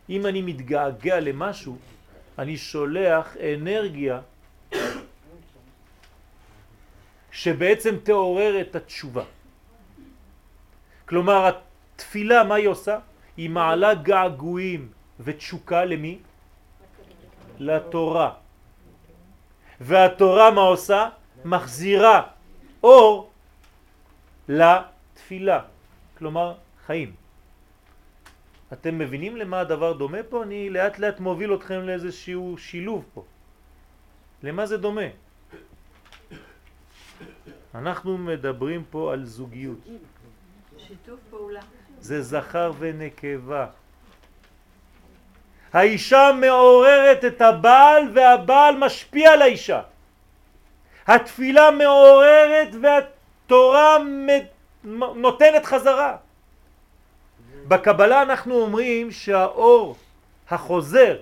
אם אני מתגעגע למשהו, אני שולח אנרגיה שבעצם תעורר את התשובה. כלומר, התפילה, מה היא עושה? היא מעלה געגועים ותשוקה למי? לתורה. והתורה מה עושה? מחזירה אור לתפילה, כלומר חיים. אתם מבינים למה הדבר דומה פה? אני לאט לאט מוביל אתכם לאיזשהו שילוב פה. למה זה דומה? אנחנו מדברים פה על זוגיות. שיתוף פעולה. זה זכר ונקבה. האישה מעוררת את הבעל והבעל משפיע על האישה. התפילה מעוררת והתורה נותנת חזרה. בקבלה אנחנו אומרים שהאור החוזר,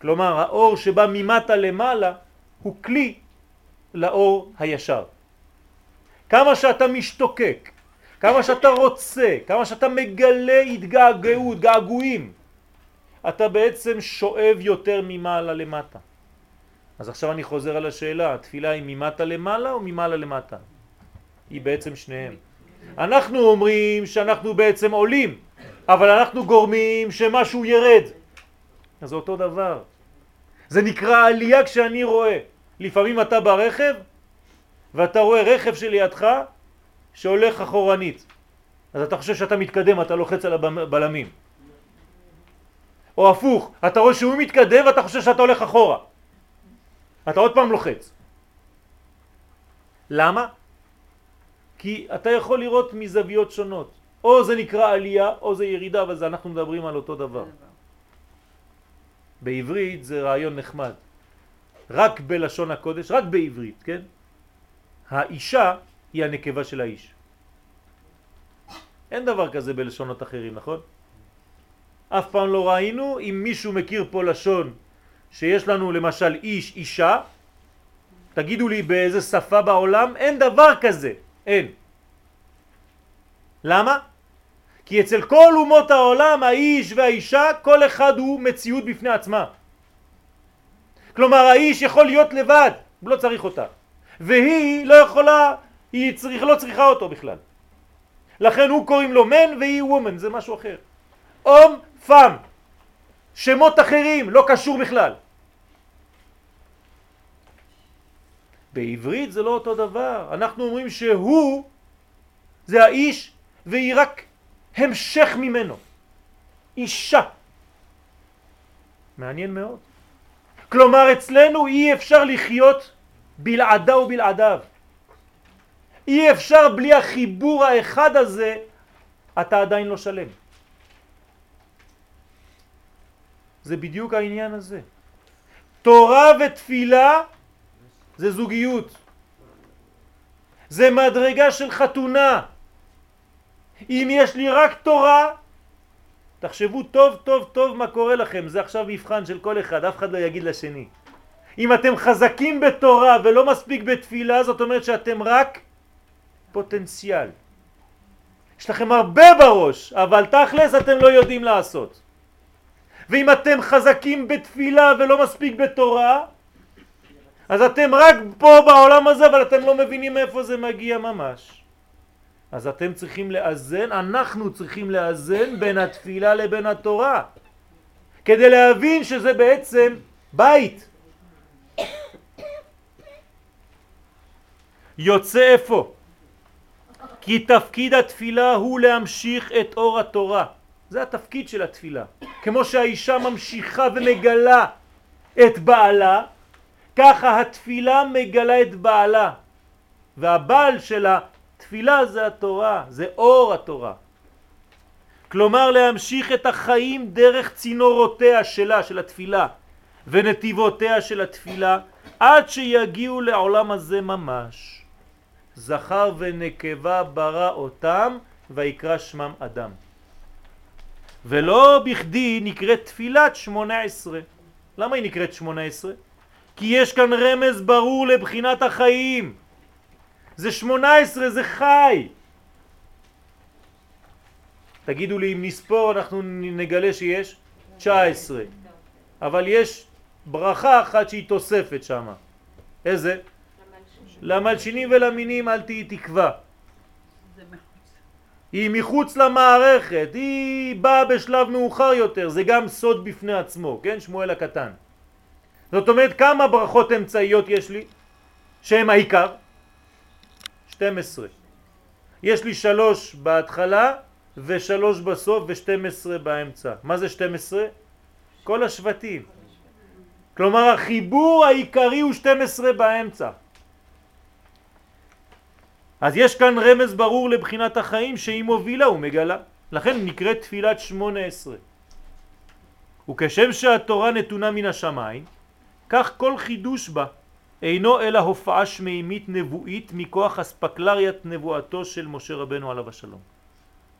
כלומר האור שבא ממטה למעלה, הוא כלי לאור הישר. כמה שאתה משתוקק, כמה שאתה רוצה, כמה שאתה מגלה התגעגעות, געגועים, אתה בעצם שואב יותר ממעלה למטה. אז עכשיו אני חוזר על השאלה, התפילה היא ממטה למעלה או ממעלה למטה? היא בעצם שניהם. אנחנו אומרים שאנחנו בעצם עולים, אבל אנחנו גורמים שמשהו ירד. אז זה אותו דבר. זה נקרא עלייה כשאני רואה. לפעמים אתה ברכב ואתה רואה רכב שלידך שהולך אחורנית. אז אתה חושב שאתה מתקדם, אתה לוחץ על הבלמים. או הפוך, אתה רואה שהוא מתקדם ואתה חושב שאתה הולך אחורה. אתה עוד פעם לוחץ. למה? כי אתה יכול לראות מזוויות שונות. או זה נקרא עלייה או זה ירידה, אבל זה אנחנו מדברים על אותו דבר. בעברית זה רעיון נחמד. רק בלשון הקודש, רק בעברית, כן? האישה היא הנקבה של האיש. אין דבר כזה בלשונות אחרים, נכון? אף פעם לא ראינו, אם מישהו מכיר פה לשון שיש לנו למשל איש, אישה, תגידו לי באיזה שפה בעולם, אין דבר כזה, אין. למה? כי אצל כל אומות העולם האיש והאישה כל אחד הוא מציאות בפני עצמה. כלומר האיש יכול להיות לבד, לא צריך אותה. והיא לא יכולה, היא צריך, לא צריכה אותו בכלל. לכן הוא קוראים לו מן והיא וומן, זה משהו אחר. אום, פאם, שמות אחרים, לא קשור בכלל. בעברית זה לא אותו דבר, אנחנו אומרים שהוא זה האיש והיא רק המשך ממנו. אישה. מעניין מאוד. כלומר אצלנו אי אפשר לחיות בלעדה ובלעדיו. אי אפשר בלי החיבור האחד הזה, אתה עדיין לא שלם. זה בדיוק העניין הזה. תורה ותפילה זה זוגיות. זה מדרגה של חתונה. אם יש לי רק תורה, תחשבו טוב טוב טוב מה קורה לכם, זה עכשיו מבחן של כל אחד, אף אחד לא יגיד לשני. אם אתם חזקים בתורה ולא מספיק בתפילה, זאת אומרת שאתם רק פוטנציאל. יש לכם הרבה בראש, אבל תכלס אתם לא יודעים לעשות. ואם אתם חזקים בתפילה ולא מספיק בתורה, אז אתם רק פה בעולם הזה, אבל אתם לא מבינים מאיפה זה מגיע ממש. אז אתם צריכים לאזן, אנחנו צריכים לאזן בין התפילה לבין התורה, כדי להבין שזה בעצם בית. יוצא איפה? כי תפקיד התפילה הוא להמשיך את אור התורה. זה התפקיד של התפילה. כמו שהאישה ממשיכה ומגלה את בעלה, ככה התפילה מגלה את בעלה. והבעל שלה תפילה זה התורה, זה אור התורה. כלומר להמשיך את החיים דרך צינורותיה שלה, של התפילה, ונתיבותיה של התפילה, עד שיגיעו לעולם הזה ממש. זכר ונקבה ברא אותם ויקרא שמם אדם. ולא בכדי נקראת תפילת שמונה עשרה. למה היא נקראת שמונה עשרה? כי יש כאן רמז ברור לבחינת החיים. זה שמונה עשרה, זה חי. תגידו לי אם נספור אנחנו נגלה שיש תשע עשרה. אבל יש ברכה אחת שהיא תוספת שם. איזה? למלשינים ולמינים אל תהי תקווה. היא מחוץ למערכת, היא באה בשלב מאוחר יותר, זה גם סוד בפני עצמו, כן? שמואל הקטן. זאת אומרת כמה ברכות אמצעיות יש לי שהם העיקר? 12. יש לי שלוש בהתחלה ושלוש בסוף ו-12 באמצע. מה זה 12? כל השבטים. כלומר החיבור העיקרי הוא 12 באמצע. אז יש כאן רמז ברור לבחינת החיים שהיא מובילה ומגלה. לכן נקראת תפילת 18. וכשם שהתורה נתונה מן השמיים, כך כל חידוש בה אינו אלא הופעה שמימית נבואית מכוח אספקלריית נבואתו של משה רבנו עליו השלום.